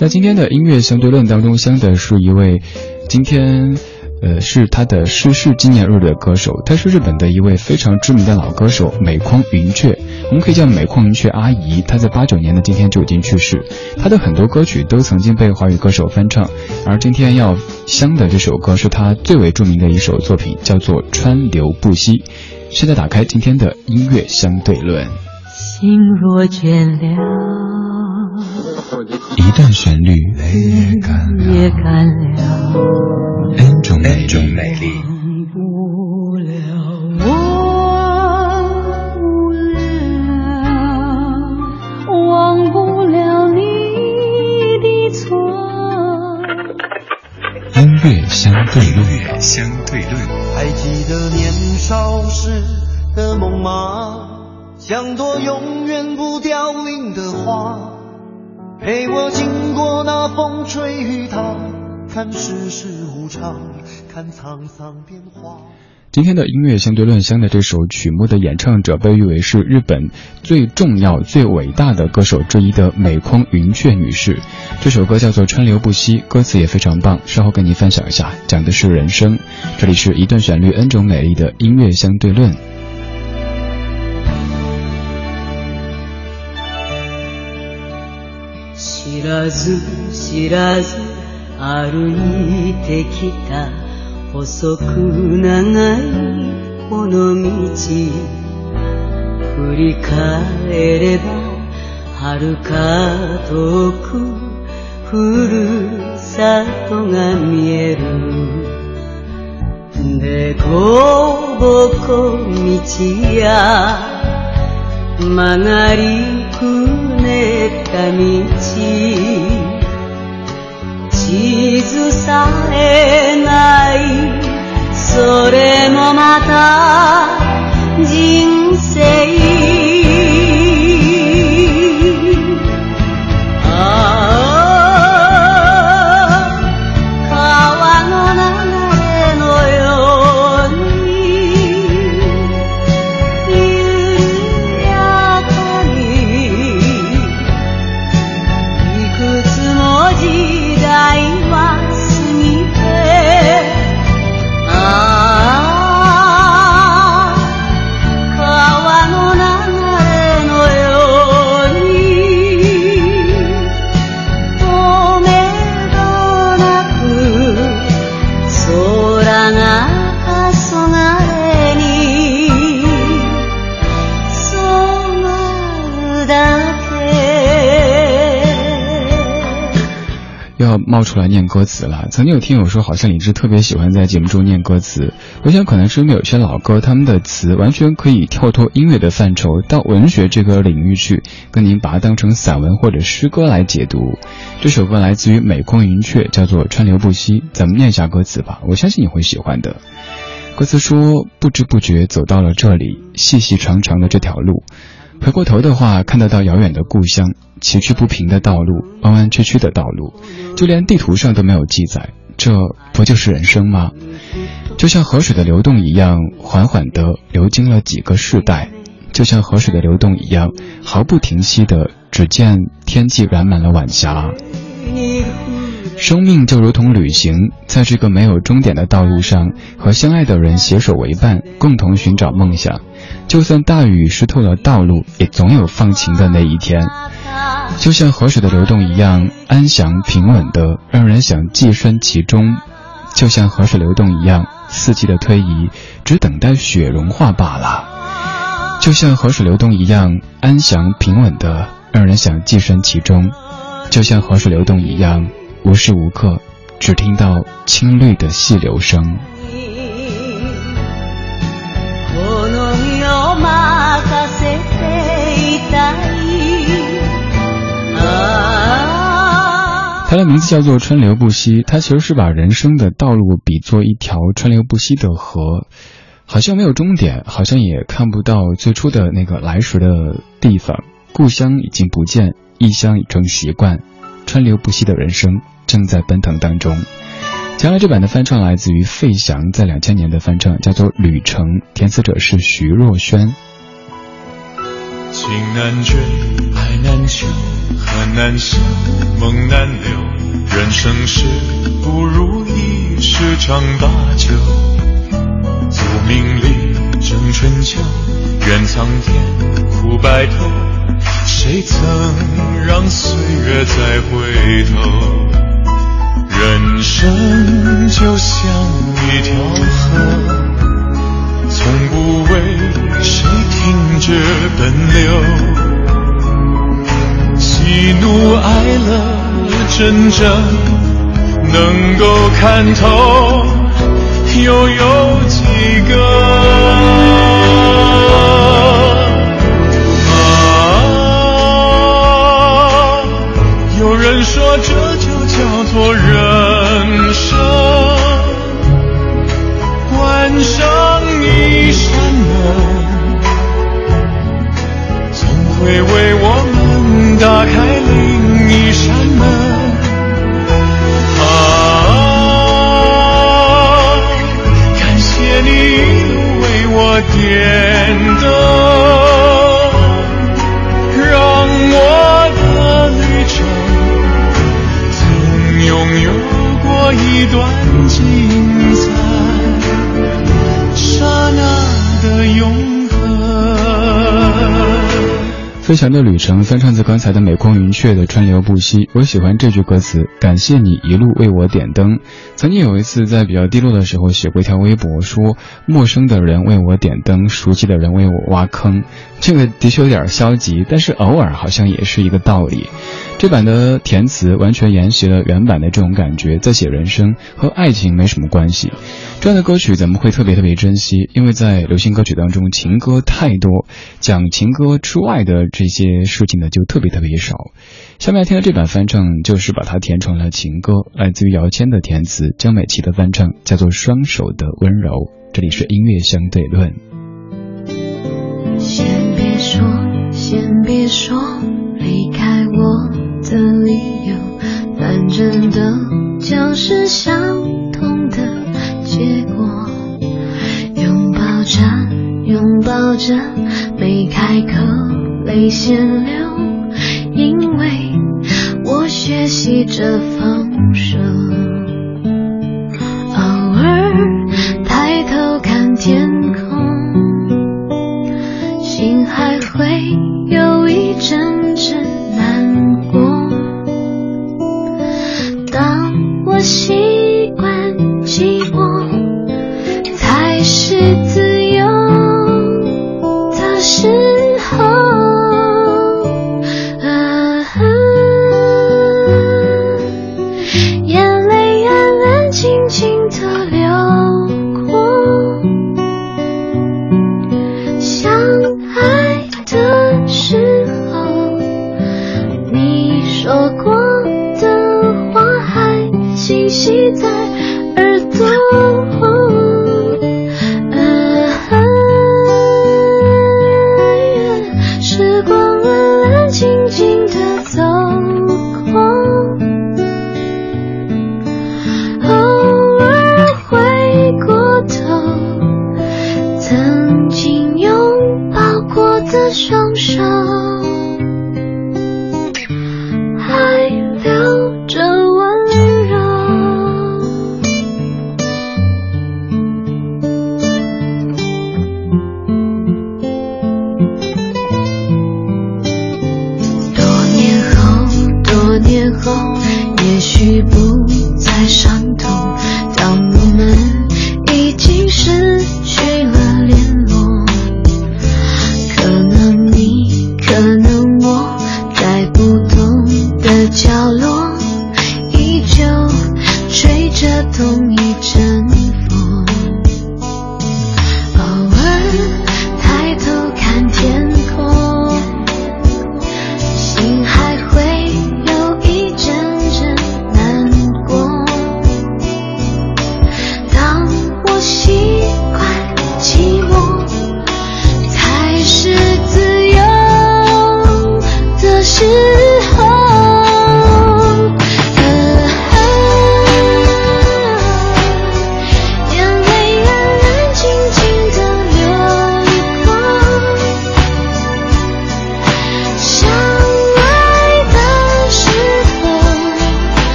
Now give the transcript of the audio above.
在今天的音乐相对论当中，相的是一位今天。呃，是他的逝世纪念日的歌手，他是日本的一位非常知名的老歌手美匡云雀，我们可以叫美匡云雀阿姨。她在八九年的今天就已经去世，她的很多歌曲都曾经被华语歌手翻唱，而今天要香的这首歌是她最为著名的一首作品，叫做《川流不息》。现在打开今天的音乐相对论。心若倦了。一段旋律，泪也干了，N 种美丽。忘不了你的错。音乐相对论，相对论。还记得年少时的梦吗？像朵永远不凋零的花。陪我经过那风吹雨打，看世事无常，看沧桑变化。今天的音乐相对论香的这首曲目的演唱者被誉为是日本最重要、最伟大的歌手之一的美空云雀女士。这首歌叫做《川流不息》，歌词也非常棒，稍后跟您分享一下，讲的是人生。这里是一段旋律 N 种美丽的音乐相对论。知らず知らず歩いてきた細く長いこの道振り返れば遥か遠くふるさとが見える。でこぼこ道や曲がりた道。地図さえない。それもまた人生。冒出来念歌词了。曾经有听友说，好像李志特别喜欢在节目中念歌词。我想，可能是因为有些老歌，他们的词完全可以跳脱音乐的范畴，到文学这个领域去，跟您把它当成散文或者诗歌来解读。这首歌来自于美空云雀，叫做《川流不息》。咱们念一下歌词吧，我相信你会喜欢的。歌词说：不知不觉走到了这里，细细长长的这条路。回过头的话，看得到遥远的故乡，崎岖不平的道路，弯弯曲曲的道路，就连地图上都没有记载。这不就是人生吗？就像河水的流动一样，缓缓地流经了几个世代；就像河水的流动一样，毫不停息的，只见天际染满了晚霞。生命就如同旅行，在这个没有终点的道路上，和相爱的人携手为伴，共同寻找梦想。就算大雨湿透了道路，也总有放晴的那一天。就像河水的流动一样，安详平稳的，让人想寄身其中。就像河水流动一样，四季的推移，只等待雪融化罢了。就像河水流动一样，安详平稳的，让人想寄身其中。就像河水流动一样。无时无刻，只听到青绿的细流声。它的名字叫做“川流不息”，它其实是把人生的道路比作一条川流不息的河，好像没有终点，好像也看不到最初的那个来时的地方。故乡已经不见，异乡已成习惯。川流不息的人生正在奔腾当中。将来这版的翻唱来自于费翔在两千年的翻唱，叫做《旅程》，填词者是徐若瑄。情难追，爱难求，恨难舍，梦难留。人生是不如意事常八九，宿命里争春秋，愿苍天苦白头，谁曾让岁月再回头？人生就像一条河，从不为谁停止奔流。喜怒哀乐，真正能够看透，又有几个？打开另一扇门，啊，感谢你一路为我点灯，让我的旅程曾拥有过一段精彩，刹那的永。飞翔的旅程，翻唱自刚才的美空云雀的川流不息。我喜欢这句歌词，感谢你一路为我点灯。曾经有一次在比较低落的时候，写过一条微博，说陌生的人为我点灯，熟悉的人为我挖坑。这个的确有点消极，但是偶尔好像也是一个道理。这版的填词完全沿袭了原版的这种感觉，在写人生和爱情没什么关系。这样的歌曲咱们会特别特别珍惜，因为在流行歌曲当中，情歌太多，讲情歌之外的这些事情呢就特别特别少。下面要听的这版翻唱就是把它填成了情歌，来自于姚谦的填词，江美琪的翻唱叫做《双手的温柔》。这里是音乐相对论。先别说，先别说，反正都将是相同的。结果，拥抱着，拥抱着，没开口，泪先流，因为我学习着放手。偶尔抬头看天空，心还会有一阵阵我